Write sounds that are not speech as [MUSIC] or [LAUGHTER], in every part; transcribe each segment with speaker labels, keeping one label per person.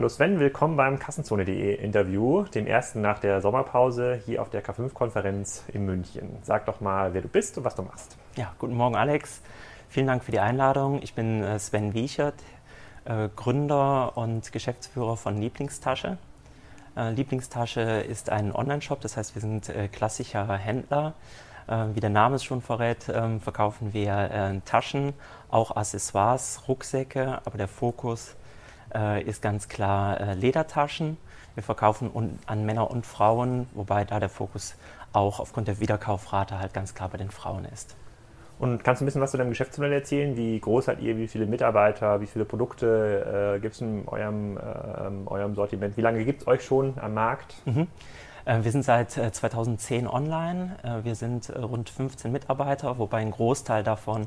Speaker 1: Hallo Sven, willkommen beim Kassenzone.de Interview, dem ersten nach der Sommerpause hier auf der K5-Konferenz in München. Sag doch mal, wer du bist und was du machst.
Speaker 2: Ja, guten Morgen Alex. Vielen Dank für die Einladung. Ich bin äh, Sven Wiechert, äh, Gründer und Geschäftsführer von Lieblingstasche. Äh, Lieblingstasche ist ein Online-Shop, das heißt, wir sind klassischer Händler. Wie der Name es schon verrät, ähm, verkaufen wir Taschen, auch Accessoires, Rucksäcke, aber der Fokus äh, ist ganz klar äh, Ledertaschen. Wir verkaufen un an Männer und Frauen, wobei da der Fokus auch aufgrund der Wiederkaufrate halt ganz klar bei den Frauen ist.
Speaker 1: Und kannst du ein bisschen was zu deinem Geschäftsmodell erzählen? Wie groß seid ihr? Wie viele Mitarbeiter? Wie viele Produkte äh, gibt es in eurem, äh, eurem Sortiment? Wie lange gibt es euch schon am Markt?
Speaker 2: Mhm. Äh, wir sind seit 2010 äh, online. Äh, wir sind rund 15 Mitarbeiter, wobei ein Großteil davon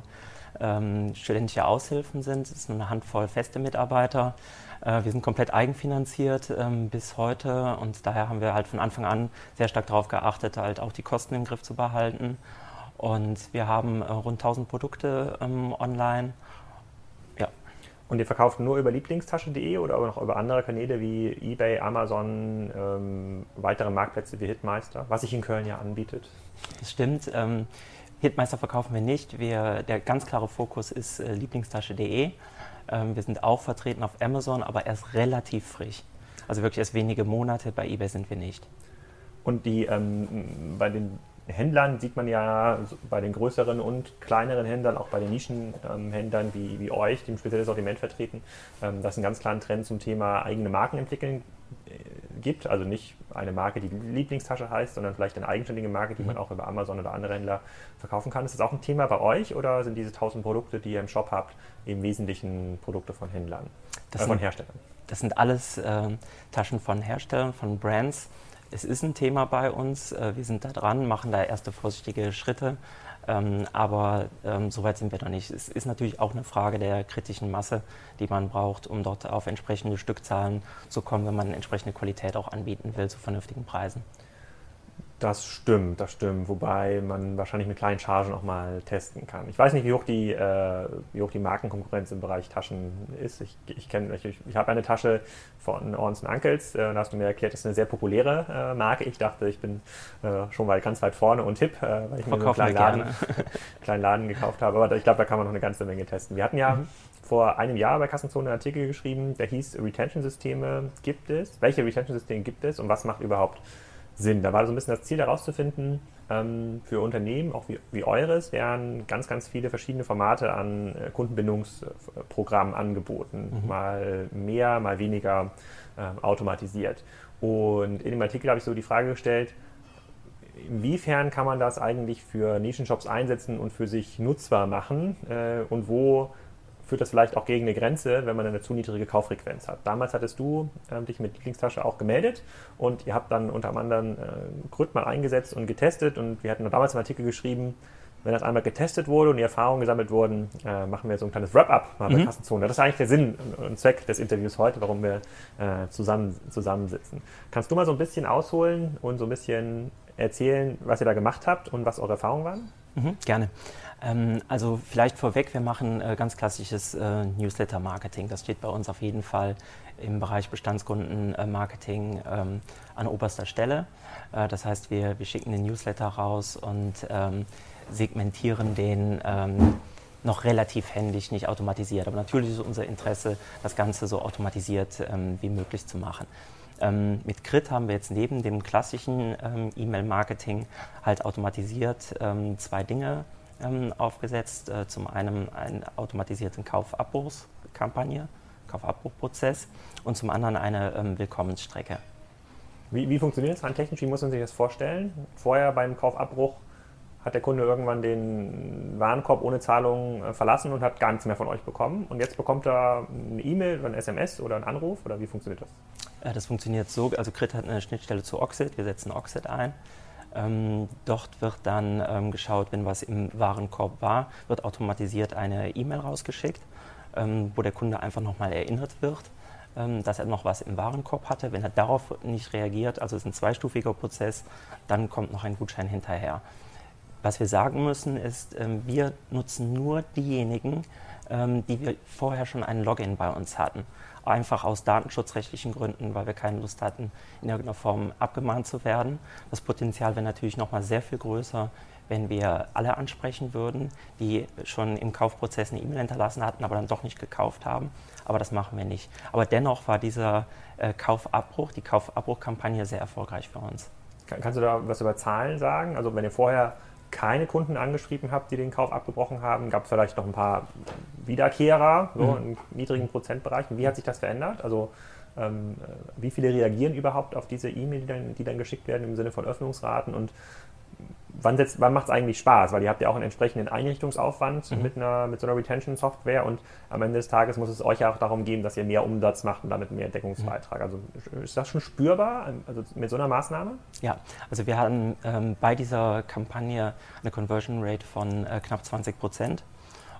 Speaker 2: ähm, studentische Aushilfen sind. Es ist nur eine Handvoll feste Mitarbeiter. Äh, wir sind komplett eigenfinanziert ähm, bis heute und daher haben wir halt von Anfang an sehr stark darauf geachtet, halt auch die Kosten im Griff zu behalten. Und wir haben äh, rund 1000 Produkte ähm, online.
Speaker 1: Ja. Und ihr verkauft nur über Lieblingstasche.de oder auch noch über andere Kanäle wie eBay, Amazon, ähm, weitere Marktplätze wie Hitmeister, was sich in Köln ja anbietet?
Speaker 2: Das stimmt. Ähm, Hitmeister verkaufen wir nicht. Wir, der ganz klare Fokus ist äh, Lieblingstasche.de. Ähm, wir sind auch vertreten auf Amazon, aber erst relativ frisch. Also wirklich erst wenige Monate. Bei eBay sind wir nicht.
Speaker 1: Und die ähm, bei den Händlern sieht man ja bei den größeren und kleineren Händlern, auch bei den Nischenhändlern ähm, wie, wie euch, die ein spezielles Sortiment vertreten, ähm, dass ein ganz klaren Trend zum Thema eigene Marken entwickeln gibt. Also nicht eine Marke, die Lieblingstasche heißt, sondern vielleicht eine eigenständige Marke, die man mhm. auch über Amazon oder andere Händler verkaufen kann. Ist das auch ein Thema bei euch oder sind diese 1000 Produkte, die ihr im Shop habt, im Wesentlichen Produkte von Händlern,
Speaker 2: äh, von sind, Herstellern? Das sind alles äh, Taschen von Herstellern, von Brands. Es ist ein Thema bei uns. Äh, wir sind da dran, machen da erste vorsichtige Schritte. Ähm, aber ähm, so weit sind wir noch nicht. Es ist natürlich auch eine Frage der kritischen Masse, die man braucht, um dort auf entsprechende Stückzahlen zu kommen, wenn man entsprechende Qualität auch anbieten will zu vernünftigen Preisen.
Speaker 1: Das stimmt, das stimmt. Wobei man wahrscheinlich mit kleinen Chargen auch mal testen kann. Ich weiß nicht, wie hoch die, äh, wie hoch die Markenkonkurrenz im Bereich Taschen ist. Ich, ich, ich, ich habe eine Tasche von Orns Uncles. Äh, da hast du mir erklärt, das ist eine sehr populäre äh, Marke. Ich dachte, ich bin äh, schon mal ganz weit vorne und hip, äh, weil ich mir einen kleinen Laden, [LAUGHS] kleinen Laden gekauft habe. Aber ich glaube, da kann man noch eine ganze Menge testen. Wir hatten ja mhm. vor einem Jahr bei Kassenzone einen Artikel geschrieben, der hieß Retention-Systeme gibt es. Welche Retention-Systeme gibt es und was macht überhaupt Sinn. Da war so ein bisschen das Ziel herauszufinden, ähm, für Unternehmen, auch wie, wie eures, werden ganz, ganz viele verschiedene Formate an äh, Kundenbindungsprogrammen angeboten. Mhm. Mal mehr, mal weniger äh, automatisiert. Und in dem Artikel habe ich so die Frage gestellt, inwiefern kann man das eigentlich für Nischenshops einsetzen und für sich nutzbar machen äh, und wo führt das vielleicht auch gegen eine Grenze, wenn man eine zu niedrige Kauffrequenz hat. Damals hattest du äh, dich mit Lieblingstasche auch gemeldet und ihr habt dann unter anderem äh, Grid mal eingesetzt und getestet und wir hatten damals einen Artikel geschrieben, wenn das einmal getestet wurde und die Erfahrungen gesammelt wurden, äh, machen wir so ein kleines Wrap-up mal bei mhm. Kassenzone. Das ist eigentlich der Sinn und Zweck des Interviews heute, warum wir äh, zusammen, zusammensitzen. Kannst du mal so ein bisschen ausholen und so ein bisschen erzählen, was ihr da gemacht habt und was eure Erfahrungen waren?
Speaker 2: Mhm, gerne. Ähm, also vielleicht vorweg, wir machen äh, ganz klassisches äh, Newsletter-Marketing. Das steht bei uns auf jeden Fall im Bereich Bestandskundenmarketing ähm, an oberster Stelle. Äh, das heißt, wir, wir schicken den Newsletter raus und ähm, segmentieren den noch relativ händisch, nicht automatisiert. Aber natürlich ist unser Interesse, das Ganze so automatisiert ähm, wie möglich zu machen. Ähm, mit Crit haben wir jetzt neben dem klassischen ähm, E-Mail-Marketing halt automatisiert zwei Dinge ähm, aufgesetzt. Äh, zum einen eine automatisierte Kaufabbruchskampagne, Kaufabbruchprozess und zum anderen eine ähm, Willkommensstrecke.
Speaker 1: Wie, wie funktioniert das rein technisch? Wie muss man sich das vorstellen? Vorher beim Kaufabbruch hat der Kunde irgendwann den Warenkorb ohne Zahlung äh, verlassen und hat gar nichts mehr von euch bekommen. Und jetzt bekommt er eine E-Mail oder ein SMS oder einen Anruf oder wie funktioniert das?
Speaker 2: Äh, das funktioniert so, also Crit hat eine Schnittstelle zu Oxid, wir setzen Oxid ein. Ähm, dort wird dann ähm, geschaut, wenn was im Warenkorb war, wird automatisiert eine E-Mail rausgeschickt, ähm, wo der Kunde einfach nochmal erinnert wird, ähm, dass er noch was im Warenkorb hatte. Wenn er darauf nicht reagiert, also es ist ein zweistufiger Prozess, dann kommt noch ein Gutschein hinterher. Was wir sagen müssen ist, ähm, wir nutzen nur diejenigen, ähm, die wir vorher schon einen Login bei uns hatten. Einfach aus datenschutzrechtlichen Gründen, weil wir keine Lust hatten, in irgendeiner Form abgemahnt zu werden. Das Potenzial wäre natürlich nochmal sehr viel größer, wenn wir alle ansprechen würden, die schon im Kaufprozess eine E-Mail hinterlassen hatten, aber dann doch nicht gekauft haben. Aber das machen wir nicht. Aber dennoch war dieser äh, Kaufabbruch, die Kaufabbruchkampagne sehr erfolgreich für uns.
Speaker 1: Kannst du da was über Zahlen sagen? Also wenn ihr vorher keine Kunden angeschrieben habt, die den Kauf abgebrochen haben, gab es vielleicht noch ein paar Wiederkehrer, so mhm. im niedrigen Prozentbereich. Und wie hat sich das verändert? Also ähm, wie viele reagieren überhaupt auf diese E-Mail, die dann, die dann geschickt werden im Sinne von Öffnungsraten und wann, wann macht es eigentlich Spaß? Weil ihr habt ja auch einen entsprechenden Einrichtungsaufwand mhm. mit, einer, mit so einer Retention-Software und am Ende des Tages muss es euch ja auch darum gehen, dass ihr mehr Umsatz macht und damit mehr Deckungsbeitrag. Mhm. Also ist das schon spürbar also mit so einer Maßnahme?
Speaker 2: Ja, also wir hatten ähm, bei dieser Kampagne eine Conversion Rate von äh, knapp 20 Prozent.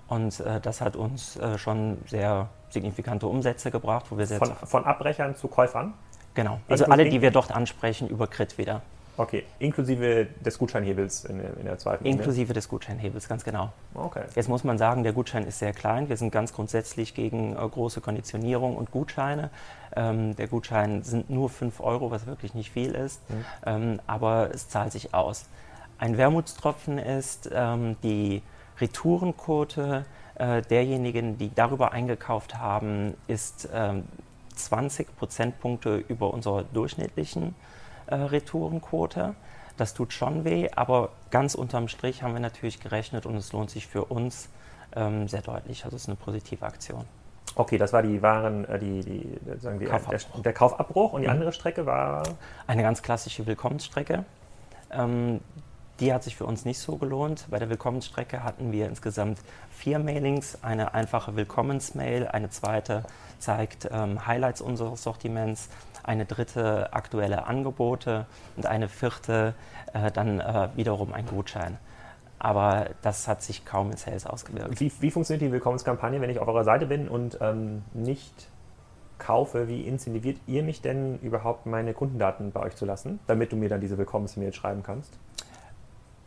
Speaker 2: Und äh, das hat uns äh, schon sehr signifikante Umsätze gebracht,
Speaker 1: wo wir von, von Abbrechern zu Käufern?
Speaker 2: Genau, also alle, die wir dort ansprechen, über Crit wieder.
Speaker 1: Okay, inklusive des Gutscheinhebels in, in der zweiten
Speaker 2: Inklusive des Gutscheinhebels, ganz genau.
Speaker 1: Okay.
Speaker 2: Jetzt muss man sagen, der Gutschein ist sehr klein. Wir sind ganz grundsätzlich gegen äh, große Konditionierung und Gutscheine. Ähm, der Gutschein sind nur 5 Euro, was wirklich nicht viel ist, mhm. ähm, aber es zahlt sich aus. Ein Wermutstropfen ist ähm, die Retourenquote äh, derjenigen, die darüber eingekauft haben, ist 20 ähm, Prozentpunkte über unserer durchschnittlichen äh, Retourenquote. Das tut schon weh, aber ganz unterm Strich haben wir natürlich gerechnet und es lohnt sich für uns ähm, sehr deutlich. Also es ist eine positive Aktion.
Speaker 1: Okay, das war die Waren, äh, die, die, sagen die Kaufabbruch. Der, der, Kaufabbruch und die mhm. andere Strecke war?
Speaker 2: Eine ganz klassische Willkommensstrecke. Ähm, die hat sich für uns nicht so gelohnt. Bei der Willkommensstrecke hatten wir insgesamt vier Mailings. Eine einfache Willkommensmail, eine zweite zeigt ähm, Highlights unseres Sortiments, eine dritte aktuelle Angebote und eine vierte äh, dann äh, wiederum ein Gutschein. Aber das hat sich kaum in Sales ausgewirkt.
Speaker 1: Wie, wie funktioniert die Willkommenskampagne, wenn ich auf eurer Seite bin und ähm, nicht kaufe? Wie incentiviert ihr mich denn überhaupt, meine Kundendaten bei euch zu lassen, damit du mir dann diese Willkommensmail schreiben kannst?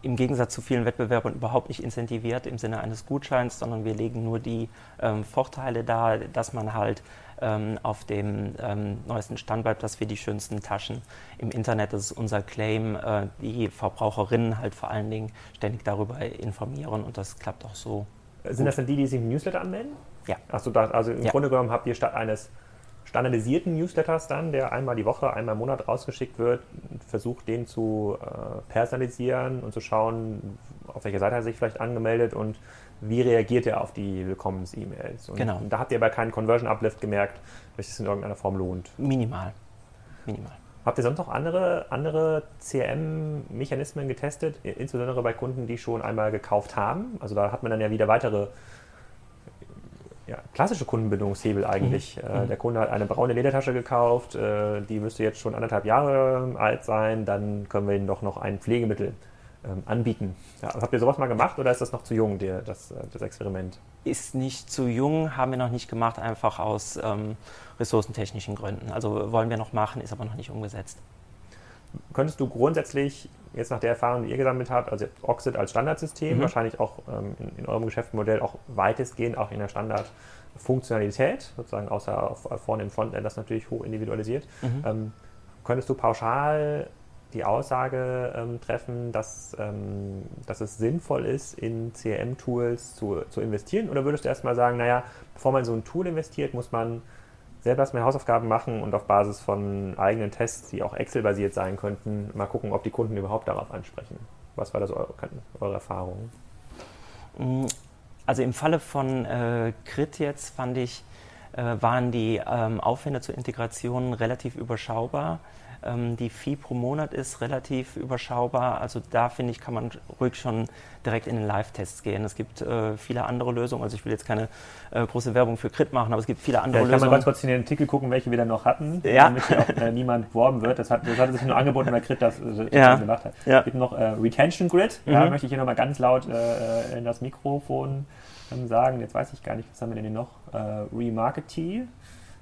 Speaker 2: Im Gegensatz zu vielen Wettbewerbern überhaupt nicht incentiviert im Sinne eines Gutscheins, sondern wir legen nur die ähm, Vorteile dar, dass man halt ähm, auf dem ähm, neuesten Stand bleibt, dass wir die schönsten Taschen im Internet, das ist unser Claim, äh, die Verbraucherinnen halt vor allen Dingen ständig darüber informieren und das klappt auch so.
Speaker 1: Sind gut. das dann die, die sich im Newsletter anmelden?
Speaker 2: Ja.
Speaker 1: Achso, also im ja. Grunde genommen habt ihr statt eines standardisierten Newsletters dann, der einmal die Woche, einmal im Monat rausgeschickt wird, versucht den zu äh, personalisieren und zu schauen, auf welcher Seite er sich vielleicht angemeldet und wie reagiert er auf die Willkommens-E-Mails.
Speaker 2: Genau.
Speaker 1: da habt ihr aber keinen Conversion-Uplift gemerkt, welches es in irgendeiner Form lohnt.
Speaker 2: Minimal. Minimal.
Speaker 1: Habt ihr sonst noch andere, andere CRM-Mechanismen getestet, insbesondere bei Kunden, die schon einmal gekauft haben? Also da hat man dann ja wieder weitere ja, klassische Kundenbindungshebel eigentlich. Mhm. Äh, der Kunde hat eine braune Ledertasche gekauft, äh, die müsste jetzt schon anderthalb Jahre alt sein, dann können wir ihm doch noch ein Pflegemittel ähm, anbieten. Ja, habt ihr sowas mal gemacht oder ist das noch zu jung, der, das, äh, das Experiment?
Speaker 2: Ist nicht zu jung, haben wir noch nicht gemacht, einfach aus ähm, ressourcentechnischen Gründen. Also wollen wir noch machen, ist aber noch nicht umgesetzt.
Speaker 1: Könntest du grundsätzlich, jetzt nach der Erfahrung, die ihr gesammelt habt, also Oxid als Standardsystem, mhm. wahrscheinlich auch ähm, in, in, eurem Geschäftsmodell auch weitestgehend auch in der Standardfunktionalität, sozusagen außer auf, vorne im Frontend das natürlich hoch individualisiert, mhm. ähm, könntest du pauschal die Aussage ähm, treffen, dass, ähm, dass es sinnvoll ist, in CRM-Tools zu, zu investieren? Oder würdest du erstmal sagen, naja, bevor man so ein Tool investiert, muss man selber erstmal Hausaufgaben machen und auf Basis von eigenen Tests, die auch Excel-basiert sein könnten, mal gucken, ob die Kunden überhaupt darauf ansprechen? Was war das eure, eure Erfahrung?
Speaker 2: Mm, also im Falle von äh, Crit jetzt fand ich, äh, waren die ähm, Aufwände zur Integration relativ überschaubar. Ähm, die Fee pro Monat ist relativ überschaubar. Also da finde ich, kann man ruhig schon direkt in den Live-Tests gehen. Es gibt äh, viele andere Lösungen. Also ich will jetzt keine äh, große Werbung für Crit machen, aber es gibt viele andere ja,
Speaker 1: ich
Speaker 2: Lösungen.
Speaker 1: Kann man ganz kurz in den Artikel gucken, welche wir dann noch hatten,
Speaker 2: ja.
Speaker 1: damit hier auch äh, niemand beworben wird. Das hat, das hat sich nur angeboten, weil Crit das, das
Speaker 2: ja.
Speaker 1: gemacht hat.
Speaker 2: Ja.
Speaker 1: Es gibt noch äh, Retention Grid. Mhm. Da möchte ich hier nochmal ganz laut äh, in das Mikrofon ähm, sagen. Jetzt weiß ich gar nicht, was haben wir denn hier noch? Äh, Remarketee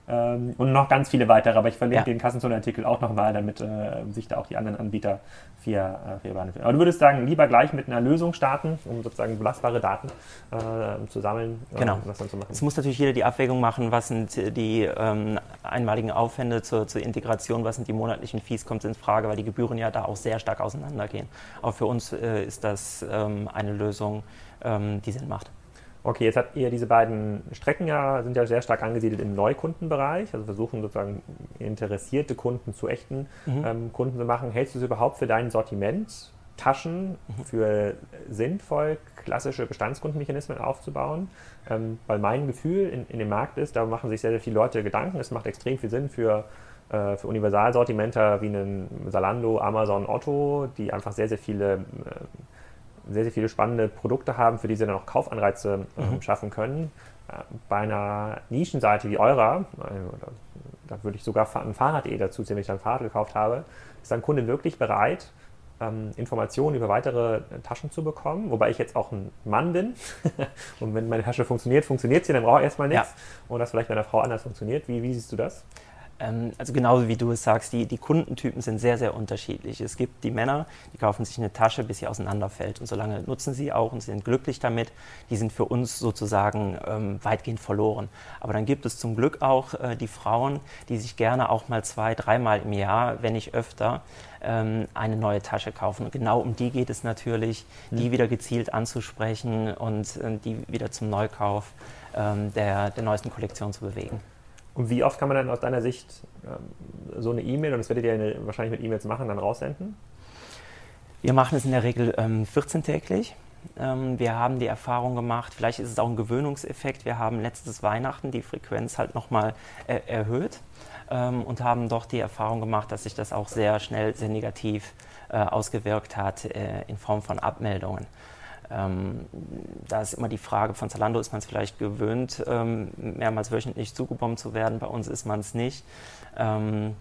Speaker 1: ähm, und noch ganz viele weitere, aber ich verlinke ja. den Kassenzone-Artikel auch nochmal, damit äh, sich da auch die anderen Anbieter fair, äh, fair behandeln. Aber du würdest sagen, lieber gleich mit einer Lösung starten, um sozusagen belastbare Daten äh, zu sammeln
Speaker 2: äh, genau. und was dann zu machen. Es muss natürlich jeder die Abwägung machen, was sind die ähm, einmaligen Aufwände zur, zur, Integration, was sind die monatlichen Fees, kommt in Frage, weil die Gebühren ja da auch sehr stark auseinandergehen. Auch für uns äh, ist das ähm, eine Lösung, ähm, die Sinn macht.
Speaker 1: Okay, jetzt habt ihr diese beiden Strecken ja, sind ja sehr stark angesiedelt im Neukundenbereich, also versuchen sozusagen interessierte Kunden zu echten mhm. ähm, Kunden zu machen. Hältst du es überhaupt für dein Sortiment, Taschen mhm. für sinnvoll, klassische Bestandskundenmechanismen aufzubauen? Ähm, weil mein Gefühl in, in, dem Markt ist, da machen sich sehr, sehr viele Leute Gedanken, es macht extrem viel Sinn für äh, für Universalsortimenter wie einen Salando, Amazon, Otto, die einfach sehr, sehr viele äh, sehr, sehr viele spannende Produkte haben, für die sie dann auch Kaufanreize äh, mhm. schaffen können. Äh, bei einer Nischenseite wie eurer, äh, da würde ich sogar ein Fahrrad-E dazu ziehen, wenn ich ein Fahrrad gekauft habe, ist ein Kunde wirklich bereit, ähm, Informationen über weitere Taschen zu bekommen, wobei ich jetzt auch ein Mann bin. [LAUGHS] und wenn meine Tasche funktioniert, funktioniert sie, dann brauche ich erstmal nichts. Ja. Und das vielleicht bei einer Frau anders funktioniert. Wie, wie siehst du das?
Speaker 2: Ähm, also genauso wie du es sagst, die, die Kundentypen sind sehr, sehr unterschiedlich. Es gibt die Männer, die kaufen sich eine Tasche, bis sie auseinanderfällt. Und solange nutzen sie auch und sind glücklich damit. Die sind für uns sozusagen ähm, weitgehend verloren. Aber dann gibt es zum Glück auch äh, die Frauen, die sich gerne auch mal zwei, dreimal im Jahr, wenn nicht öfter, ähm, eine neue Tasche kaufen. Und genau um die geht es natürlich, mhm. die wieder gezielt anzusprechen und äh, die wieder zum Neukauf ähm, der, der neuesten Kollektion zu bewegen.
Speaker 1: Und wie oft kann man dann aus deiner Sicht ähm, so eine E-Mail, und das werdet ihr wahrscheinlich mit E-Mails machen, dann raussenden?
Speaker 2: Wir machen es in der Regel ähm, 14-täglich. Ähm, wir haben die Erfahrung gemacht, vielleicht ist es auch ein Gewöhnungseffekt. Wir haben letztes Weihnachten die Frequenz halt nochmal äh, erhöht ähm, und haben doch die Erfahrung gemacht, dass sich das auch sehr schnell, sehr negativ äh, ausgewirkt hat äh, in Form von Abmeldungen. Ähm, da ist immer die Frage, von Zalando ist man es vielleicht gewöhnt, ähm, mehrmals wöchentlich zugebombt zu werden, bei uns ist man es nicht. Ähm,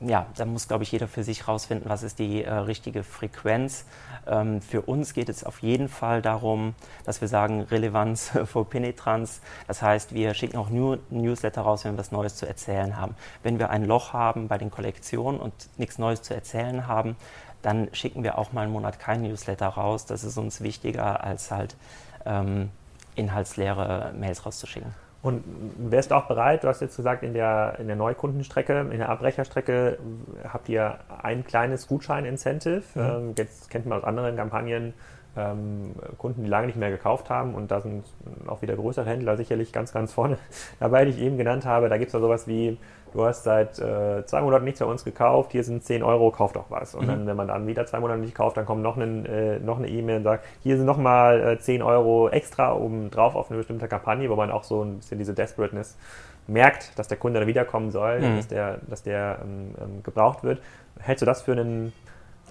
Speaker 2: ja, da muss, glaube ich, jeder für sich rausfinden, was ist die äh, richtige Frequenz. Ähm, für uns geht es auf jeden Fall darum, dass wir sagen, Relevanz [LAUGHS] vor Penetranz. Das heißt, wir schicken auch nur Newsletter raus, wenn wir was Neues zu erzählen haben. Wenn wir ein Loch haben bei den Kollektionen und nichts Neues zu erzählen haben, dann schicken wir auch mal einen Monat kein Newsletter raus. Das ist uns wichtiger, als halt ähm, inhaltsleere Mails rauszuschicken.
Speaker 1: Und wärst du auch bereit, du hast jetzt gesagt, in der, in der Neukundenstrecke, in der Abbrecherstrecke habt ihr ein kleines Gutschein-Incentive. Mhm. Ähm, jetzt kennt man aus anderen Kampagnen ähm, Kunden, die lange nicht mehr gekauft haben und da sind auch wieder größere Händler sicherlich ganz, ganz vorne [LAUGHS] dabei, die ich eben genannt habe. Da gibt es da sowas wie du hast seit äh, zwei Monaten nichts bei uns gekauft, hier sind 10 Euro, kauf doch was. Und mhm. dann, wenn man dann wieder zwei Monate nicht kauft, dann kommt noch, einen, äh, noch eine E-Mail und sagt, hier sind nochmal äh, 10 Euro extra oben drauf auf eine bestimmte Kampagne, wo man auch so ein bisschen diese Desperateness merkt, dass der Kunde dann wiederkommen soll, mhm. dass der, dass der ähm, ähm, gebraucht wird. Hältst du das für einen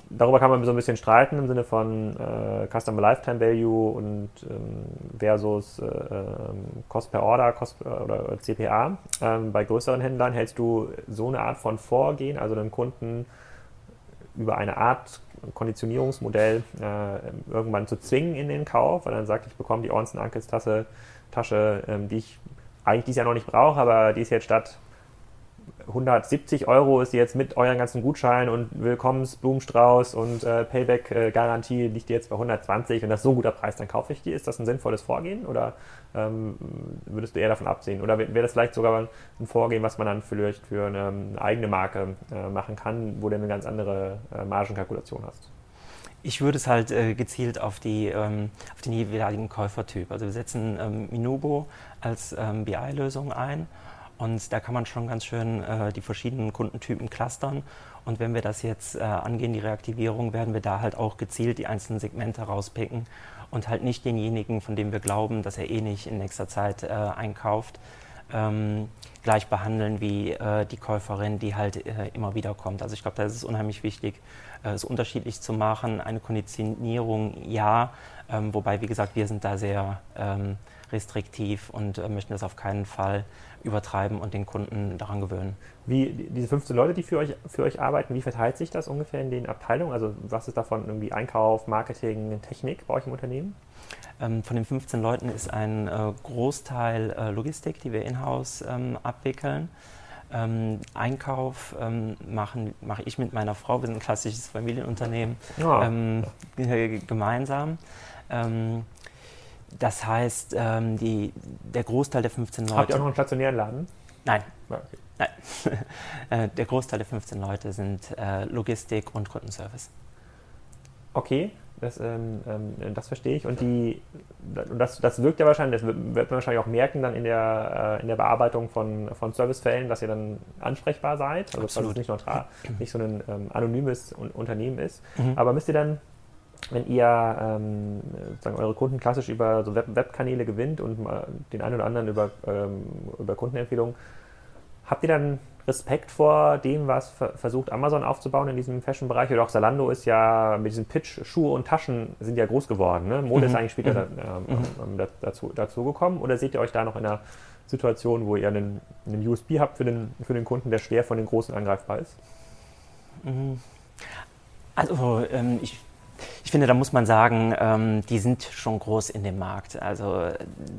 Speaker 1: darüber kann man so ein bisschen streiten im Sinne von äh, Customer Lifetime Value und ähm, versus äh, ähm, Cost per Order Cost, äh, oder CPA. Ähm, bei größeren Händlern hältst du so eine Art von Vorgehen, also den Kunden über eine Art Konditionierungsmodell äh, irgendwann zu zwingen in den Kauf, weil dann sagt, ich bekomme die Ornstein Uncles Tasche, Tasche ähm, die ich eigentlich dieses Jahr noch nicht brauche, aber die ist jetzt statt 170 Euro ist jetzt mit euren ganzen Gutscheinen und Willkommensblumenstrauß und äh, Payback-Garantie liegt jetzt bei 120 und das ist so ein guter Preis, dann kaufe ich die. Ist das ein sinnvolles Vorgehen oder ähm, würdest du eher davon absehen? Oder wäre das vielleicht sogar ein Vorgehen, was man dann vielleicht für eine, eine eigene Marke äh, machen kann, wo du eine ganz andere äh, Margenkalkulation hast?
Speaker 2: Ich würde es halt äh, gezielt auf, die, ähm, auf den jeweiligen Käufertyp. Also wir setzen ähm, Minubo als ähm, BI-Lösung ein und da kann man schon ganz schön äh, die verschiedenen Kundentypen clustern. Und wenn wir das jetzt äh, angehen, die Reaktivierung, werden wir da halt auch gezielt die einzelnen Segmente rauspicken und halt nicht denjenigen, von dem wir glauben, dass er eh nicht in nächster Zeit äh, einkauft, ähm, gleich behandeln wie äh, die Käuferin, die halt äh, immer wieder kommt. Also ich glaube, da ist es unheimlich wichtig, äh, es unterschiedlich zu machen. Eine Konditionierung ja, ähm, wobei, wie gesagt, wir sind da sehr ähm, restriktiv und äh, möchten das auf keinen Fall übertreiben und den Kunden daran gewöhnen.
Speaker 1: Wie diese 15 Leute, die für euch, für euch arbeiten, wie verteilt sich das ungefähr in den Abteilungen? Also was ist davon irgendwie Einkauf, Marketing, Technik bei euch im Unternehmen?
Speaker 2: Ähm, von den 15 Leuten ist ein äh, Großteil äh, Logistik, die wir in-house ähm, abwickeln. Ähm, Einkauf ähm, mache ich mit meiner Frau, wir sind ein klassisches Familienunternehmen, ja. ähm, gemeinsam. Das heißt, ähm, die, der Großteil der 15 Leute.
Speaker 1: Habt ihr auch noch einen stationären Laden?
Speaker 2: Nein. Okay. Nein. [LAUGHS] Äh, der Großteil der 15 Leute sind äh, Logistik und Kundenservice.
Speaker 1: Okay, das, ähm, ähm, das verstehe ich. Und die, das, das wirkt ja wahrscheinlich, das wird man wahrscheinlich auch merken dann in der, äh, in der Bearbeitung von, von Servicefällen, dass ihr dann ansprechbar seid. Also Absolut. dass es nicht neutral, [CLEARS THROAT] nicht so ein ähm, anonymes Unternehmen ist. Mhm. Aber müsst ihr dann wenn ihr ähm, sagen, eure Kunden klassisch über so Web Webkanäle gewinnt und den einen oder anderen über, ähm, über Kundenempfehlungen, habt ihr dann Respekt vor dem, was versucht Amazon aufzubauen in diesem Fashion-Bereich? Oder auch Zalando ist ja mit diesem Pitch, Schuhe und Taschen sind ja groß geworden. Ne? Mode mhm. ist eigentlich später mhm. ähm, mhm. dazu, dazu gekommen. Oder seht ihr euch da noch in einer Situation, wo ihr einen, einen USB habt für den, für den Kunden, der schwer von den Großen angreifbar ist?
Speaker 2: Mhm. Also ähm, ich ich finde, da muss man sagen, ähm, die sind schon groß in dem Markt. Also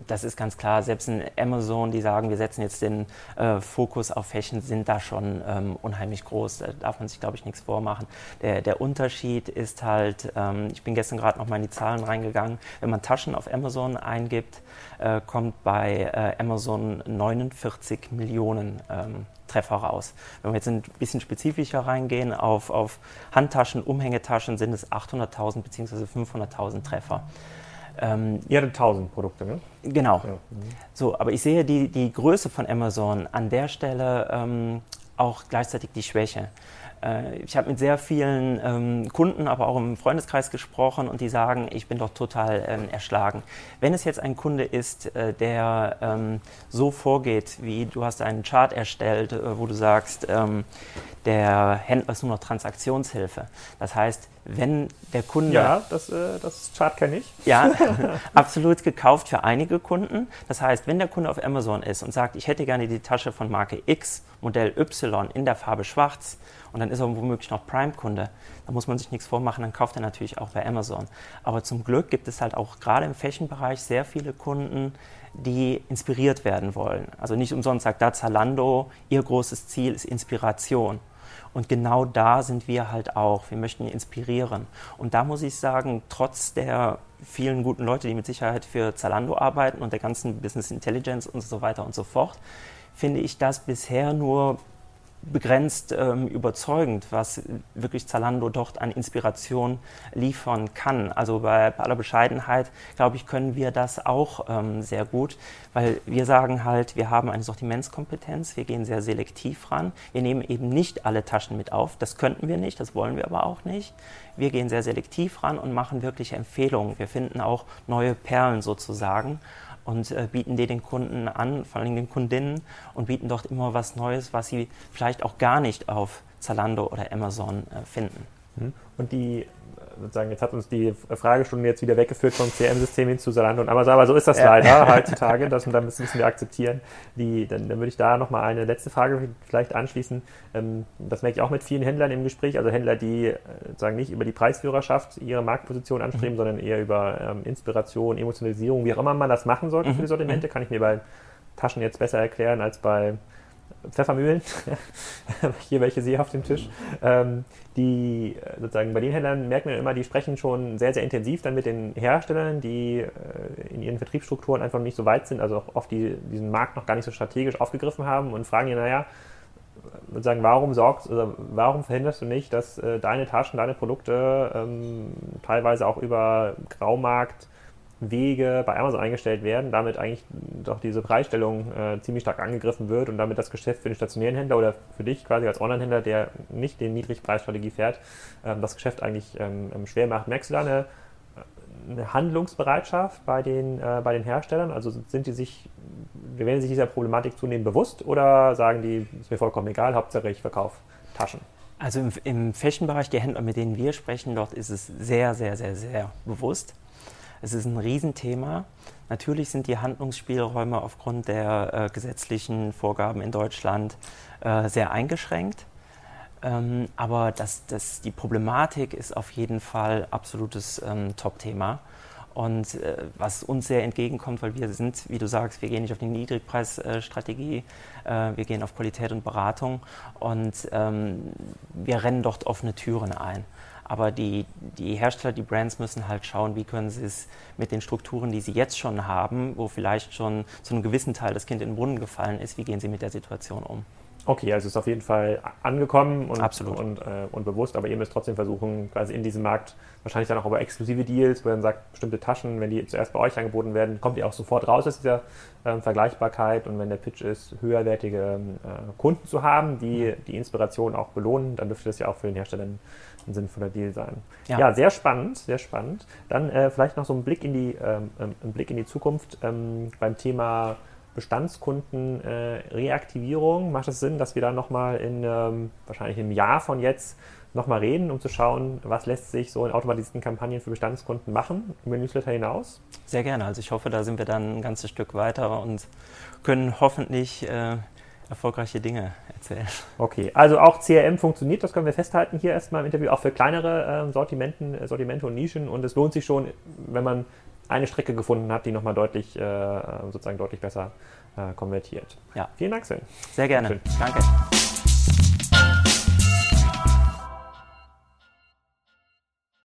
Speaker 2: das ist ganz klar. Selbst in Amazon, die sagen, wir setzen jetzt den äh, Fokus auf Fashion, sind da schon ähm, unheimlich groß. Da darf man sich, glaube ich, nichts vormachen. Der, der Unterschied ist halt, ähm, ich bin gestern gerade noch mal in die Zahlen reingegangen, wenn man Taschen auf Amazon eingibt, äh, kommt bei äh, Amazon 49 Millionen ähm, Treffer raus. Wenn wir jetzt ein bisschen spezifischer reingehen, auf, auf Handtaschen, Umhängetaschen sind es 800.000 bzw. 500.000 Treffer.
Speaker 1: Ähm, Ihr hattet 1000 Produkte, ne?
Speaker 2: Genau. Ja. Mhm. So, aber ich sehe die, die Größe von Amazon an der Stelle ähm, auch gleichzeitig die Schwäche. Äh, ich habe mit sehr vielen ähm, Kunden, aber auch im Freundeskreis gesprochen und die sagen, ich bin doch total ähm, erschlagen. Wenn es jetzt ein Kunde ist, äh, der ähm, so vorgeht, wie du hast einen Chart erstellt, äh, wo du sagst, ähm, der Händler ist nur noch Transaktionshilfe. Das heißt, wenn der Kunde.
Speaker 1: Ja, das, äh, das Chart kenne ich.
Speaker 2: Ja, [LAUGHS] absolut gekauft für einige Kunden. Das heißt, wenn der Kunde auf Amazon ist und sagt, ich hätte gerne die Tasche von Marke X, Modell Y in der Farbe Schwarz und dann ist er womöglich noch Prime-Kunde, da muss man sich nichts vormachen, dann kauft er natürlich auch bei Amazon. Aber zum Glück gibt es halt auch gerade im Fashion-Bereich sehr viele Kunden, die inspiriert werden wollen. Also nicht umsonst sagt da Zalando, ihr großes Ziel ist Inspiration. Und genau da sind wir halt auch. Wir möchten inspirieren. Und da muss ich sagen, trotz der vielen guten Leute, die mit Sicherheit für Zalando arbeiten und der ganzen Business Intelligence und so weiter und so fort, finde ich das bisher nur begrenzt ähm, überzeugend, was wirklich Zalando dort an Inspiration liefern kann. Also bei, bei aller Bescheidenheit, glaube ich, können wir das auch ähm, sehr gut, weil wir sagen halt, wir haben eine Sortimentskompetenz, wir gehen sehr selektiv ran, wir nehmen eben nicht alle Taschen mit auf, das könnten wir nicht, das wollen wir aber auch nicht. Wir gehen sehr selektiv ran und machen wirklich Empfehlungen. Wir finden auch neue Perlen sozusagen und äh, bieten die den Kunden an, vor allem den Kundinnen, und bieten dort immer was Neues, was sie vielleicht auch gar nicht auf Zalando oder Amazon äh, finden.
Speaker 1: Mhm. Und die sozusagen, jetzt hat uns die Fragestunde jetzt wieder weggeführt vom CRM-System hin zu Zalando und Amazon, aber so ist das ja. leider [LAUGHS] heutzutage, das, und da müssen, wir akzeptieren. Die, dann, dann würde ich da nochmal eine letzte Frage vielleicht anschließen. Ähm, das merke ich auch mit vielen Händlern im Gespräch, also Händler, die äh, sozusagen nicht über die Preisführerschaft ihre Marktposition anstreben, mhm. sondern eher über ähm, Inspiration, Emotionalisierung, wie auch immer man das machen sollte mhm. für die Sortimente, mhm. kann ich mir bei Taschen jetzt besser erklären als bei Pfeffermühlen, [LAUGHS] hier welche sehe auf dem Tisch, ähm, die äh, sozusagen bei den Händlern merkt man immer, die sprechen schon sehr, sehr intensiv dann mit den Herstellern, die äh, in ihren Vertriebsstrukturen einfach nicht so weit sind, also auch oft die, diesen Markt noch gar nicht so strategisch aufgegriffen haben und fragen ihn, naja, sozusagen, warum sorgst oder warum verhinderst du nicht, dass äh, deine Taschen, deine Produkte ähm, teilweise auch über Graumarkt Wege bei Amazon eingestellt werden, damit eigentlich doch diese Preisstellung äh, ziemlich stark angegriffen wird und damit das Geschäft für den stationären Händler oder für dich quasi als Online-Händler, der nicht den Niedrigpreisstrategie fährt, ähm, das Geschäft eigentlich ähm, ähm, schwer macht. Merkst du da eine, eine Handlungsbereitschaft bei den, äh, bei den Herstellern? Also sind die sich, werden sich dieser Problematik zunehmend bewusst oder sagen die, ist mir vollkommen egal, Hauptsache ich verkaufe Taschen?
Speaker 2: Also im, im Fashion-Bereich, die Händler, mit denen wir sprechen, dort ist es sehr, sehr, sehr, sehr bewusst. Es ist ein Riesenthema. Natürlich sind die Handlungsspielräume aufgrund der äh, gesetzlichen Vorgaben in Deutschland äh, sehr eingeschränkt. Ähm, aber das, das, die Problematik ist auf jeden Fall absolutes ähm, Top-Thema. Und äh, was uns sehr entgegenkommt, weil wir sind, wie du sagst, wir gehen nicht auf die Niedrigpreisstrategie, äh, wir gehen auf Qualität und Beratung und ähm, wir rennen dort offene Türen ein. Aber die, die Hersteller, die Brands müssen halt schauen, wie können sie es mit den Strukturen, die sie jetzt schon haben, wo vielleicht schon zu einem gewissen Teil das Kind in den Brunnen gefallen ist, wie gehen sie mit der Situation um?
Speaker 1: Okay, also ist auf jeden Fall angekommen und,
Speaker 2: Absolut.
Speaker 1: und, äh, und bewusst, aber ihr müsst trotzdem versuchen, quasi in diesem Markt wahrscheinlich dann auch über exklusive Deals, wo ihr dann sagt, bestimmte Taschen, wenn die zuerst bei euch angeboten werden, kommt ihr auch sofort raus aus dieser ähm, Vergleichbarkeit und wenn der Pitch ist, höherwertige äh, Kunden zu haben, die die Inspiration auch belohnen, dann dürfte das ja auch für den Hersteller ein, sinnvoller Deal sein. Ja. ja. sehr spannend, sehr spannend. Dann äh, vielleicht noch so ein Blick in die, ähm, ähm ein Blick in die Zukunft ähm, beim Thema Bestandskunden-Reaktivierung. Äh, Macht es Sinn, dass wir da nochmal in ähm, wahrscheinlich im Jahr von jetzt nochmal reden, um zu schauen, was lässt sich so in automatisierten Kampagnen für Bestandskunden machen, über Newsletter hinaus?
Speaker 2: Sehr gerne. Also ich hoffe, da sind wir dann ein ganzes Stück weiter und können hoffentlich äh, erfolgreiche Dinge erzählen.
Speaker 1: Okay, also auch CRM funktioniert, das können wir festhalten hier erstmal im Interview, auch für kleinere äh, Sortimenten, Sortimente und Nischen und es lohnt sich schon, wenn man eine Strecke gefunden hat, die nochmal deutlich, äh, sozusagen deutlich besser äh, konvertiert.
Speaker 2: Ja.
Speaker 1: Vielen Dank, Sven.
Speaker 2: Sehr gerne. Danke.